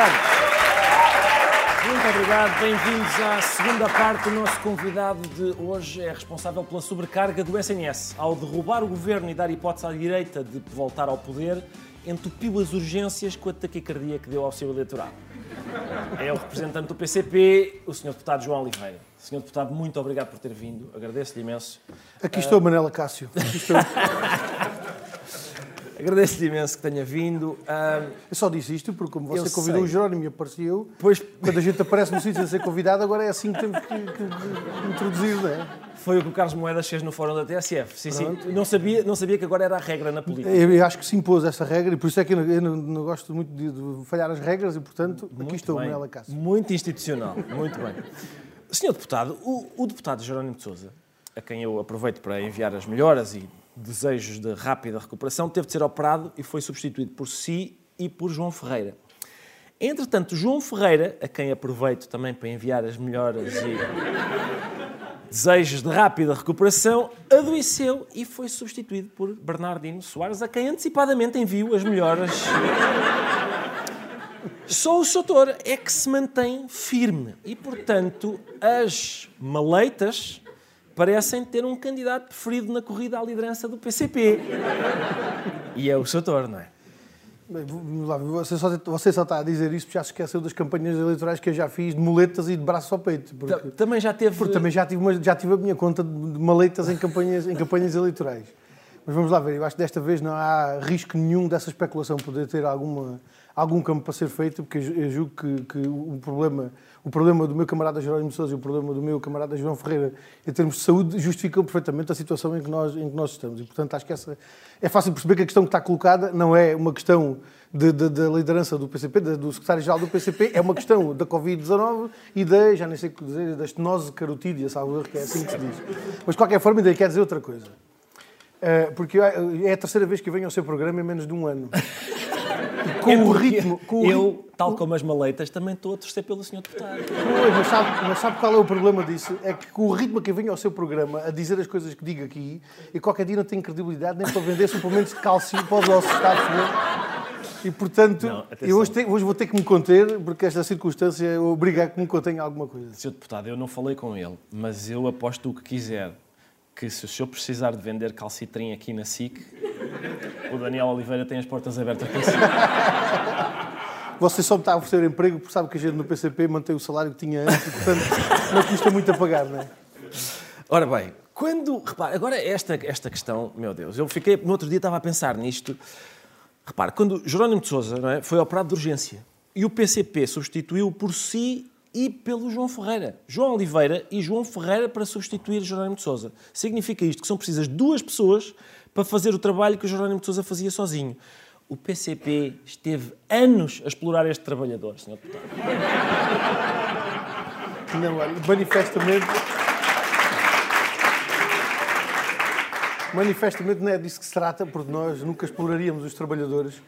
obrigado. Muito obrigado, bem-vindos à segunda parte. O nosso convidado de hoje é responsável pela sobrecarga do SNS. Ao derrubar o governo e dar hipótese à direita de voltar ao poder, entupiu as urgências com a taquicardia que deu ao seu eleitorado. É o representante do PCP, o Sr. Deputado João Oliveira. Sr. Deputado, muito obrigado por ter vindo. Agradeço-lhe imenso. Aqui estou, Manela Cássio. Aqui estou. Agradeço-lhe imenso que tenha vindo. Eu só disse isto porque, como você convidou sei. o Jerónimo e apareceu, pois quando a gente aparece no sítio a ser convidado, agora é assim que temos que, que introduzir, não é? foi o que o Carlos Moedas fez no fórum da TSF. Sim, sim. Pronto. Não sabia, não sabia que agora era a regra na política. Eu, eu acho que se impôs essa regra e por isso é que eu não, eu não- gosto muito de, de falhar as regras e, portanto, aqui Muito estou, bem. Manela Cássio. Muito institucional, muito bem. Senhor Deputado, o, o deputado Jerónimo de Sousa, a quem eu aproveito para enviar as melhoras e desejos de rápida recuperação, teve de ser operado e foi substituído por si e por João Ferreira. Entretanto, João Ferreira, a quem aproveito também para enviar as melhoras e desejos de rápida recuperação, adoeceu e foi substituído por Bernardino Soares, a quem antecipadamente envio as melhoras. Só o Soutor é que se mantém firme e, portanto, as maleitas parecem ter um candidato preferido na corrida à liderança do PCP. E é o Soutor, não é? Bem, vamos lá, você só, você só está a dizer isso porque já se esqueceu das campanhas eleitorais que eu já fiz de muletas e de braço ao peito. Porque, Ta- Também já teve. porque também já tive, uma- já tive a minha conta de de maletas em campanhas, em campanhas eleitorais. Mas vamos lá ver, eu acho que desta vez não há risco nenhum dessa especulação poder ter alguma, algum campo para ser feito, porque eu ju- eu julgo que, que o, problema, o problema do meu camarada Jerónimo de Sousa e o problema do meu camarada João Ferreira, em termos de saúde, justificam perfeitamente a situação em que nós, em que nós estamos. E, portanto, acho que essa, é fácil perceber que a questão que está colocada não é uma questão de- de- da liderança do PCP, da- do secretário-geral do PCP, é uma questão da Covid-19 e da, já nem sei o que dizer, da estenose carotídea, salvo que é assim que se diz. Mas, de qualquer forma, ainda quer dizer outra coisa. Eh, porque é a terceira vez que venho ao seu programa em menos de um ano. E com É o ritmo. Com o eu, ritmo- tal como as maleitas, também estou a torcer pelo Sr. Deputado. Pois, mas sabe, mas sabe qual é o problema disso? É que com o ritmo que eu venho ao seu programa a dizer as coisas que digo aqui, e qualquer dia não tenho credibilidade nem para vender suplementos de cálcio para os ossos, está a? E portanto, Não, eu hoje, te- hoje vou ter que me conter, porque esta circunstância obriga a que me contenha alguma coisa. Sr. Deputado, eu não falei com ele, mas eu aposto o que quiser que se o senhor precisar de vender calcitrim aqui na SIC, o Daniel Oliveira tem as portas abertas para si. Você só me está a oferecer emprego porque sabe que a gente no PCP mantém o salário que tinha antes e, portanto, não custa muito a pagar, não é? Ora bem, quando. Repare, agora esta, esta questão, meu Deus, eu fiquei. No outro dia estava a pensar nisto. Repare, quando Jerónimo de Souza não é, foi operado de urgência e o PCP substituiu por si e pelo João Ferreira. João Oliveira e João Ferreira para substituir Jerónimo de Souza. Significa isto que são precisas duas pessoas para fazer o trabalho que o Jerónimo de Souza fazia sozinho. O PCP esteve anos a explorar este trabalhador, Sr. Deputado. Não, manifestamente. Manifestamente não é disso que se trata, porque nós nunca exploraríamos os trabalhadores.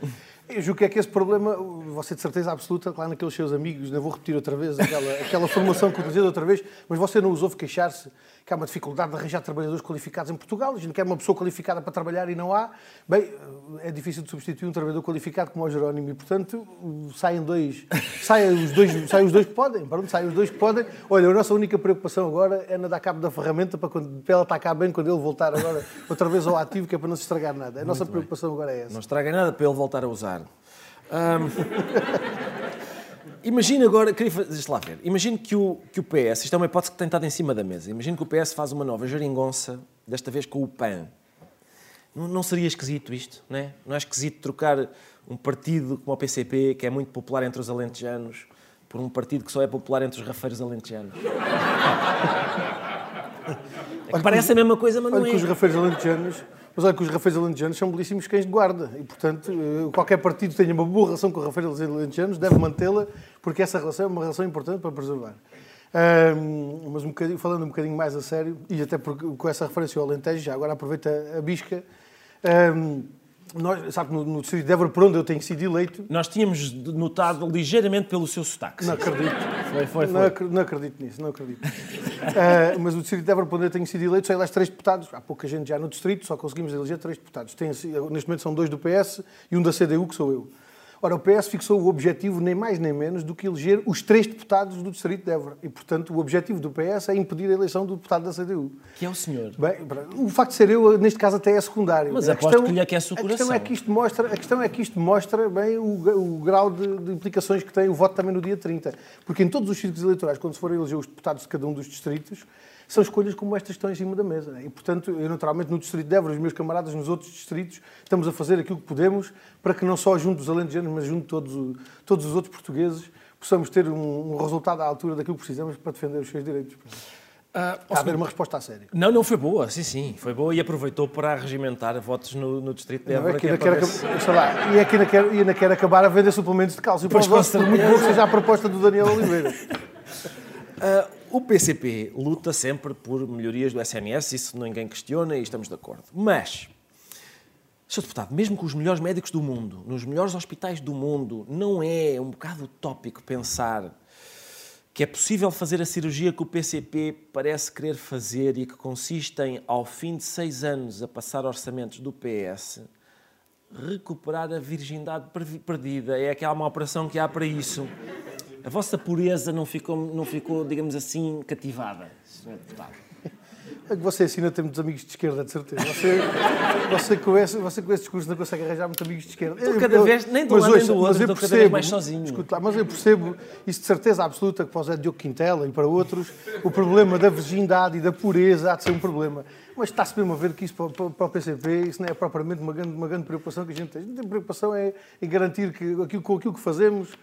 Eu julgo que é que esse problema, você de certeza absoluta, claro, naqueles seus amigos, não vou repetir outra vez aquela, aquela formação que utilizei outra vez, mas você não os ouve queixar-se que há uma dificuldade de arranjar trabalhadores qualificados em Portugal, a gente quer uma pessoa qualificada para trabalhar e não há. Bem, é difícil de substituir um trabalhador qualificado como o Jerónimo e, portanto, saem dois, saem os dois, saem os dois que podem, pronto, saem os dois que podem. Olha, a nossa única preocupação agora é não dar cabo da ferramenta para, quando, para ela estar cá bem quando ele voltar agora outra vez ao ativo, que é para não se estragar nada. A nossa preocupação agora é essa. Não estraga nada para ele voltar a usar. Ahm, Imagina agora, queria fazer, deixa lá ver, imagina que o, que o PS, isto é uma hipótese que tem estado em cima da mesa, imagina que o PS faz uma nova geringonça, desta vez com o PAN. Não, não seria esquisito isto, não é? Não é esquisito trocar um partido como o PCP, que é muito popular entre os alentejanos, por um partido que só é popular entre os rafeiros alentejanos? É que parece a mesma coisa, mas não Olha que os é. rafeiros alentejanos, mas olha que os rafeiros alentejanos são belíssimos cães de guarda e, portanto, eh, qualquer partido que tenha uma boa relação com os rafeiros alentejanos deve mantê-la, porque essa relação é uma relação importante para preservar. Ahm, mas um falando um bocadinho mais a sério, e até porque, com essa referência ao Alentejo, já agora aproveita a bisca, ahm, nós, sabe que no, no distrito de Évora, por onde eu tenho sido eleito, Nós tínhamos notado ligeiramente pelo seu sotaque. não acredito. Foi, foi, Não, foi. acre- não acredito nisso, não acredito. Ah, mas o Distrito de Évora, por onde eu tenho sido eleito, só elege três deputados. Há pouca gente já no Distrito, só conseguimos eleger três deputados. Tem, neste momento são dois do PS e um da CDU, que sou eu. Ora, o PS fixou o objetivo nem mais nem menos do que eleger os três deputados do Distrito de Évora. E, portanto, o objetivo do PS é impedir a eleição do deputado da CDU. Que é o senhor. Bem, o facto de ser eu, neste caso, até é secundário. Mas a aposto questão, que lhe aquece o coração. A questão é que isto mostra, a questão é que isto mostra bem o, o grau de, de, implicações que tem o voto também no dia 30. Porque em todos os círculos eleitorais, quando se forem eleger os deputados de cada um dos distritos, são escolhas como estas que estão em cima da mesa. E, portanto, eu naturalmente no Distrito de Évora, os meus camaradas nos outros distritos, estamos a fazer aquilo que podemos para que não só junto dos alentejanos, mas junto de todos, todos os outros portugueses, possamos ter um, um, resultado à altura daquilo que precisamos para defender os seus direitos. Uh, a haver uma resposta a sério. Não, não foi boa, sim, sim, foi boa e aproveitou para regimentar votos no, no Distrito de Évora. Não, é que ainda quer, se... lá, e aqui ainda quer, ainda quer acabar a vender suplementos de cálcio pois para os por muito pouco seja a proposta do Daniel Oliveira. Uh, o PCP luta sempre por melhorias do SNS, isso ninguém questiona e estamos de acordo. Mas, Sr. Deputado, mesmo com os melhores médicos do mundo, nos melhores hospitais do mundo, não é um bocado utópico pensar que é possível fazer a cirurgia que o PCP parece querer fazer e que consiste em, ao fim de seis anos a passar orçamentos do PS, recuperar a virgindade perdida. É aquela uma operação que há para isso a vossa pureza não ficou, não ficou digamos assim, cativada, Sr. Deputado? É que você ensina a ter muitos amigos de esquerda, de certeza. Você, você, com, esse, você com esse discurso não consegue arranjar muitos amigos de esquerda. Estou cada eu, vez, nem do lado nem do outro, estou percebo, cada vez mais sozinho. Escuta, mas eu percebo isso de certeza absoluta que para o Zé Diogo Quintela e para outros, o problema da virgindade e da pureza há de ser um problema. Mas está-se mesmo a ver que isso para, o PCP, isso não é propriamente uma grande, uma grande preocupação que a gente tem. A preocupação é em garantir que aquilo, com aquilo que fazemos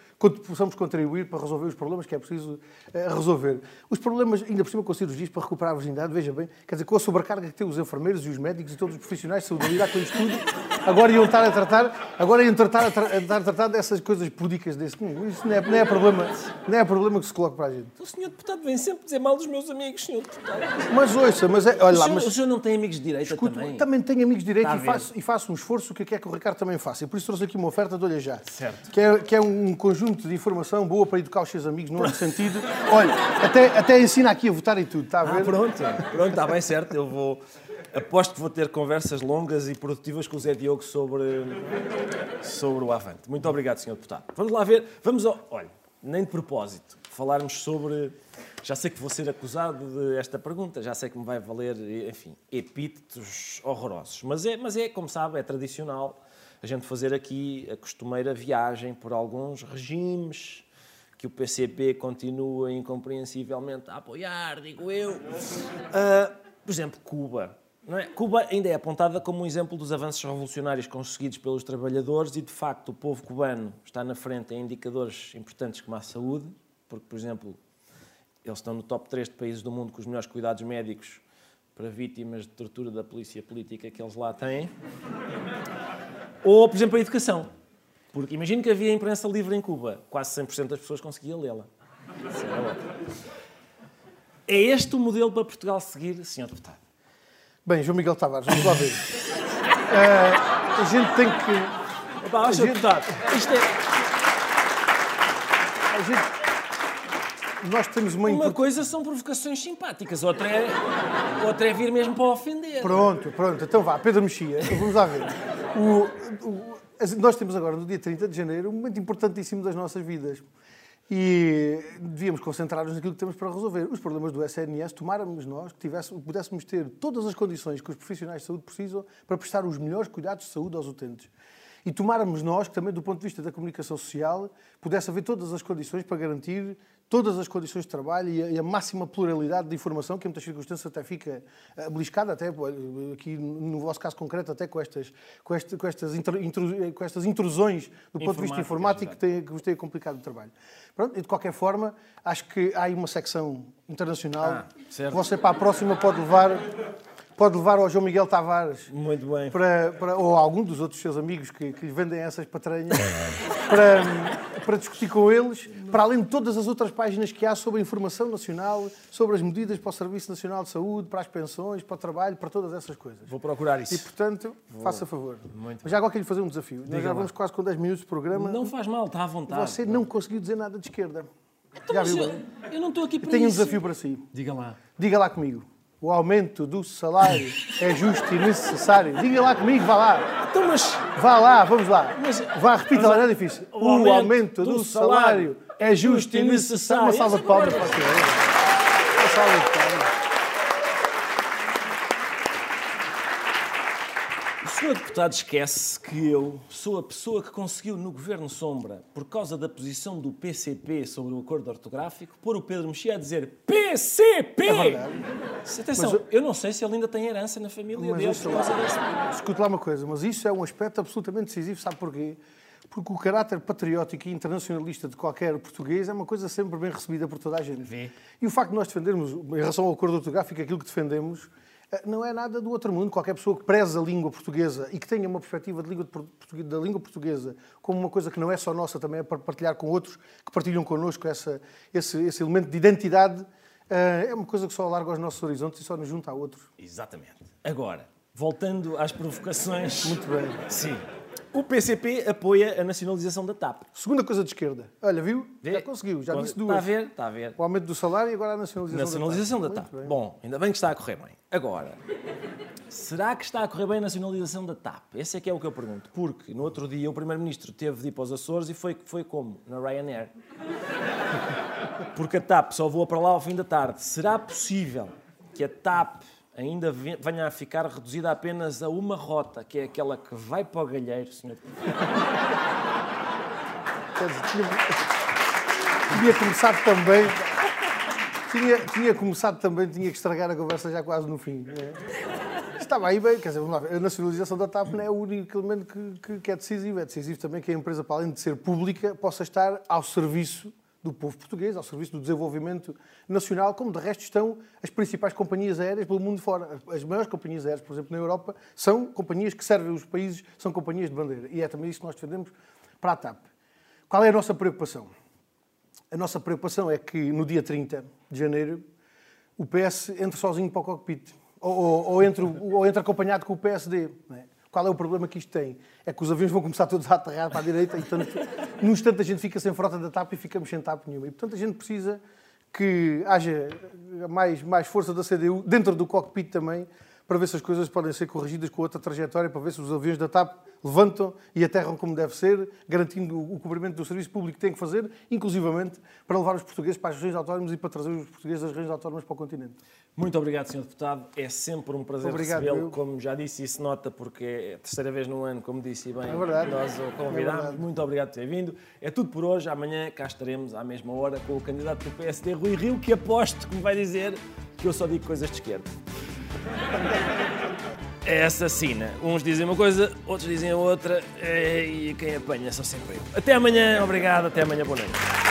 possamos contribuir para resolver os problemas que é preciso eh, resolver. Os problemas, ainda por cima com cirurgias para recuperar a virgindade, veja bem, quer dizer, com a sobrecarga que têm os enfermeiros e os médicos e todos os profissionais de saúde a lidar com isto tudo, agora iam estar a tratar, agora iam tratar, a, tra a tratar dessas coisas púdicas desse. Isso não é, não é, problema, não é problema que se coloca para a gente. O senhor deputado vem sempre dizer mal dos meus amigos, senhor deputado. Mas ouça, mas é, olha lá, mas... O senhor não tem amigos de direita Escuto, também? Também tenho amigos de direita e faço, e faço um esforço que quer que o Ricardo também faça. E por isso trouxe aqui uma oferta de olha já. Certo. Que é, que é um conjunto de informação boa para educar os seus amigos, no sentido. Olha, até, até ensina aqui a votar e tudo, está a ver? Ah, pronto, pronto, está bem certo. Eu vou. Aposto que vou ter conversas longas e produtivas com o Zé Diogo sobre, sobre o Avante. Muito obrigado, Sr. Deputado. Vamos lá ver. Vamos ao. Olha, nem de propósito, falarmos sobre. Já sei que vou ser acusado de esta pergunta, já sei que me vai valer, enfim, epítetos horrorosos. Mas é, mas é como sabe, é tradicional a gente fazer aqui a costumeira viagem por alguns regimes que o PCP continua incompreensivelmente a apoiar, digo eu. Uh, por exemplo, Cuba. É? Cuba ainda é apontada como um exemplo dos avanços revolucionários conseguidos pelos trabalhadores e, de facto, o povo cubano está na frente em indicadores importantes como a saúde, porque, por exemplo, eles estão no top 3 de países do mundo com os melhores cuidados médicos para vítimas de tortura da polícia política que eles lá têm. Ou, por exemplo, a educação. Porque imagino que havia imprensa livre em Cuba. Quase 100% das pessoas conseguiam lê-la. É este o modelo para Portugal seguir, Sr. Deputado? Bem, João Miguel Tavares, vamos lá ver. uh, a gente tem que... Opa, Sr. Deputado, isto é... A gente... Nós temos uma... Uma coisa são provocações simpáticas, outra é, outra é vir mesmo para ofender. Pronto, pronto. Então vá, Pedro Mexia, vamos lá ver. O, o, nós temos agora, no dia 30 de janeiro, um momento importantíssimo das nossas vidas. E devíamos concentrar-nos naquilo que temos para resolver. Os problemas do SNS, tomáramos nós que tivéssemos, pudéssemos ter todas as condições que os profissionais de saúde precisam para prestar os melhores cuidados de saúde aos utentes. E tomáramos nós, que também do ponto de vista da comunicação social, pudesse haver todas as condições para garantir todas as condições de trabalho e a, e a, máxima pluralidade de informação, que em muitas circunstâncias até fica uh, beliscada, até aqui no vosso caso concreto, até com estas, com este, com estas, intru, com estas intrusões do ponto de vista informático que, tem, que vos tem complicado o trabalho. Pronto, e de qualquer forma, acho que há aí uma secção internacional. Ah, que você para a próxima pode levar pode levar ao João Miguel Tavares Muito bem. Para, para, ou a algum dos outros seus amigos que, que lhe vendem essas patranhas para, para discutir com eles, para além de todas as outras páginas que há sobre a informação nacional, sobre as medidas para o Serviço Nacional de Saúde, para as pensões, para o trabalho, para todas essas coisas. Vou procurar isso. E, portanto, Vou. faça favor. Muito Mas já agora quero lhe fazer um desafio. Diga Nós já vamos quase com 10 minutos de programa. Não faz mal, está à vontade. Você não conseguiu dizer nada de esquerda. Então, já viu? Eu, eu não estou aqui para eu tenho isso. um desafio para si. Diga lá. Diga lá comigo. O aumento do salário é justo e necessário. Diga lá comigo, vá lá. Então, mas Vá lá, vamos lá. Mas- Vá, repita lá, não é difícil. O aumento, do, salário é justo e necessário. Uma salva de palmas para o senhor. Uma salva de palmas. O senhor deputado esquece que eu sou a pessoa que conseguiu no Governo Sombra, por causa da posição do PCP sobre o acordo ortográfico, pôr o Pedro Mexia a dizer PCP! É verdade. Atenção, Mas eu não sei se ele ainda tem herança na família Mas dele por causa. Escute lá uma coisa, mas isso é um aspecto absolutamente decisivo, sabe porquê? Porque o caráter patriótico e internacionalista de qualquer português é uma coisa sempre bem recebida por toda a gente. Vê. E o facto de nós defendermos, em relação ao acordo ortográfico, aquilo que defendemos, não é nada do outro mundo. Qualquer pessoa que preze a língua portuguesa e que tenha uma perspectiva língua de da língua portuguesa como uma coisa que não é só nossa, também é para partilhar com outros que partilham connosco essa, esse, esse elemento de identidade, eh, é uma coisa que só alarga os nossos horizontes e só nos junta a outros. Exatamente. Agora, voltando às provocações... Muito bem. Sim. O PCP apoia a nacionalização da TAP. Segunda coisa de esquerda. Olha, viu? Vê? Já conseguiu, já disse Está a duas. ver? Está a ver. O aumento do salário e agora a nacionalização, Nacionalização da da TAP. TAP. Muito bem. Bom, ainda bem que está a correr bem. Agora, será que está a correr bem a nacionalização da TAP? Esse é que é o que eu pergunto. Porque no outro dia o Primeiro-Ministro teve de ir para os Açores e foi, foi como? Na Ryanair. Porque a TAP só voa para lá ao fim da tarde. Será possível que a TAP ainda ve- venha a ficar reduzida apenas a uma rota, que é aquela que vai para o Galheiro, senhor? Tinha, começado também. Tinha, tinha começado também, tinha que estragar a conversa já quase no fim. né? Estava aí bem, quer dizer, vamos lá a nacionalização da TAP não é o único elemento que, que- que é decisivo. É decisivo também que a empresa, para além de ser pública, possa estar ao serviço do povo português, ao serviço do desenvolvimento nacional, como de resto estão as principais companhias aéreas pelo mundo fora. As maiores companhias aéreas, por exemplo, na Europa, são companhias que servem os países, são companhias de bandeira. E é também isso que nós defendemos para a TAP. Qual é a nossa preocupação? A nossa preocupação é que no dia 30 de janeiro o PS entre sozinho para o cockpit. Ou, ou, ou entre, ou entre acompanhado com o PSD. não é? Qual é o problema que isto tem? É que os aviões vão começar todos a aterrar para a direita e, portanto, num instante a gente fica sem frota da TAP e ficamos sem TAP nenhuma. E, portanto, a gente precisa que haja mais, mais força da CDU dentro do cockpit também para ver se as coisas podem ser corrigidas com outra trajetória, para ver se os aviões da TAP levantam e aterram como deve ser, garantindo o cumprimento do serviço público que tem que fazer, inclusivamente para levar os portugueses para as regiões autónomas e para trazer os portugueses das regiões autónomas para o continente. Muito obrigado, Sr. Deputado. É sempre um prazer recebê-lo. Como já disse, isso nota porque é a terceira vez no ano, como disse bem, É nós o É convidámos. verdade. Muito obrigado por ter vindo. É tudo por hoje. Amanhã cá estaremos à mesma hora com o candidato do PSD, Rui Rio, que aposto que me vai dizer que eu só digo coisas de esquerda. É assassina. Uns dizem uma coisa, outros dizem outra, eh, e quem apanha só sempre eu. Até amanhã, obrigado, até amanhã, boa noite.